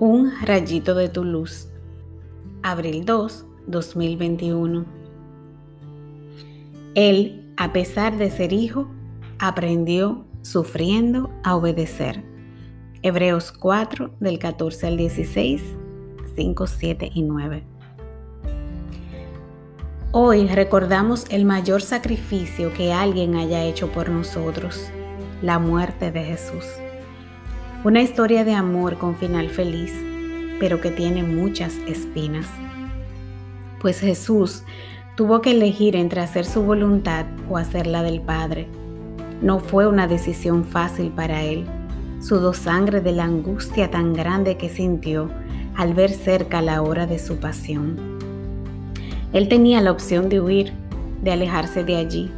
Un rayito de tu luz. Abril 2, 2021. Él, a pesar de ser hijo, aprendió sufriendo a obedecer. Hebreos 4 del 14 al 16, 5, 7 y 9. Hoy recordamos el mayor sacrificio que alguien haya hecho por nosotros, la muerte de Jesús. Una historia de amor con final feliz, pero que tiene muchas espinas. Pues Jesús tuvo que elegir entre hacer su voluntad o hacer la del Padre. No fue una decisión fácil para él. Sudó sangre de la angustia tan grande que sintió al ver cerca la hora de su pasión. Él tenía la opción de huir, de alejarse de allí,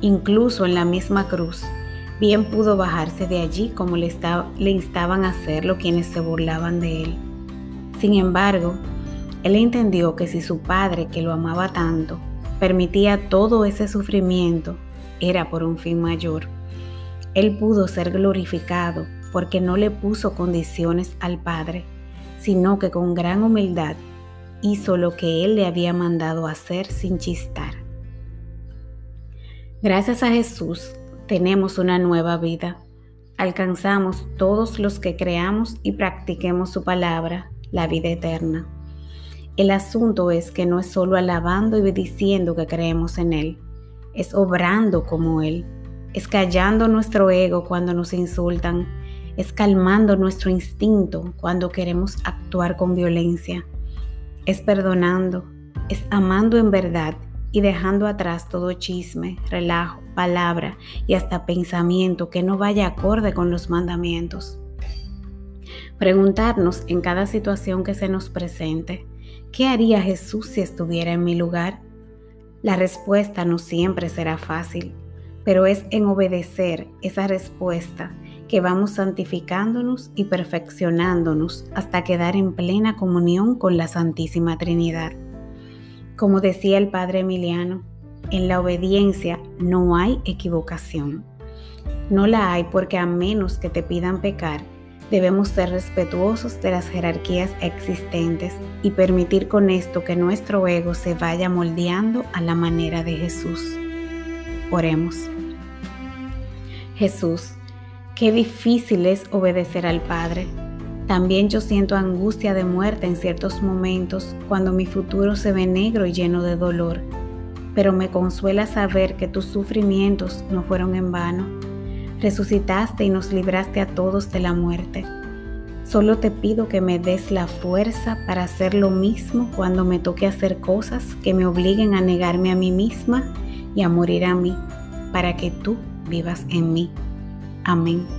incluso en la misma cruz Bien pudo bajarse de allí como le, instaban a hacerlo quienes se burlaban de él. Sin embargo, él entendió que si su padre, que lo amaba tanto, permitía todo ese sufrimiento, era por un fin mayor. Él pudo ser glorificado porque no le puso condiciones al Padre, sino que con gran humildad hizo lo que Él le había mandado hacer sin chistar. Gracias a Jesús, tenemos una nueva vida. Alcanzamos todos los que creamos y practiquemos su palabra, la vida eterna. El asunto es que no es solo alabando y diciendo que creemos en Él, es obrando como Él, es callando nuestro ego cuando nos insultan, es calmando nuestro instinto cuando queremos actuar con violencia, es perdonando, es amando en verdad y dejando atrás todo chisme, relajo, palabra y hasta pensamiento que no vaya acorde con los mandamientos. Preguntarnos en cada situación que se nos presente, ¿qué haría Jesús si estuviera en mi lugar? La respuesta no siempre será fácil, pero es en obedecer esa respuesta que vamos santificándonos y perfeccionándonos hasta quedar en plena comunión con la Santísima Trinidad. Como decía el padre Emiliano, en la obediencia no hay equivocación. No la hay porque a menos que te pidan pecar, debemos ser respetuosos de las jerarquías existentes y permitir con esto que nuestro ego se vaya moldeando a la manera de Jesús. Oremos. Jesús, qué difícil es obedecer al Padre también yo siento angustia de muerte en ciertos momentos cuando mi futuro se ve negro y lleno de dolor, pero me consuela saber que tus sufrimientos no fueron en vano. Resucitaste y nos libraste a todos de la muerte. Solo te pido que me des la fuerza para hacer lo mismo cuando me toque hacer cosas que me obliguen a negarme a mí misma y a morir a mí, para que tú vivas en mí. Amén.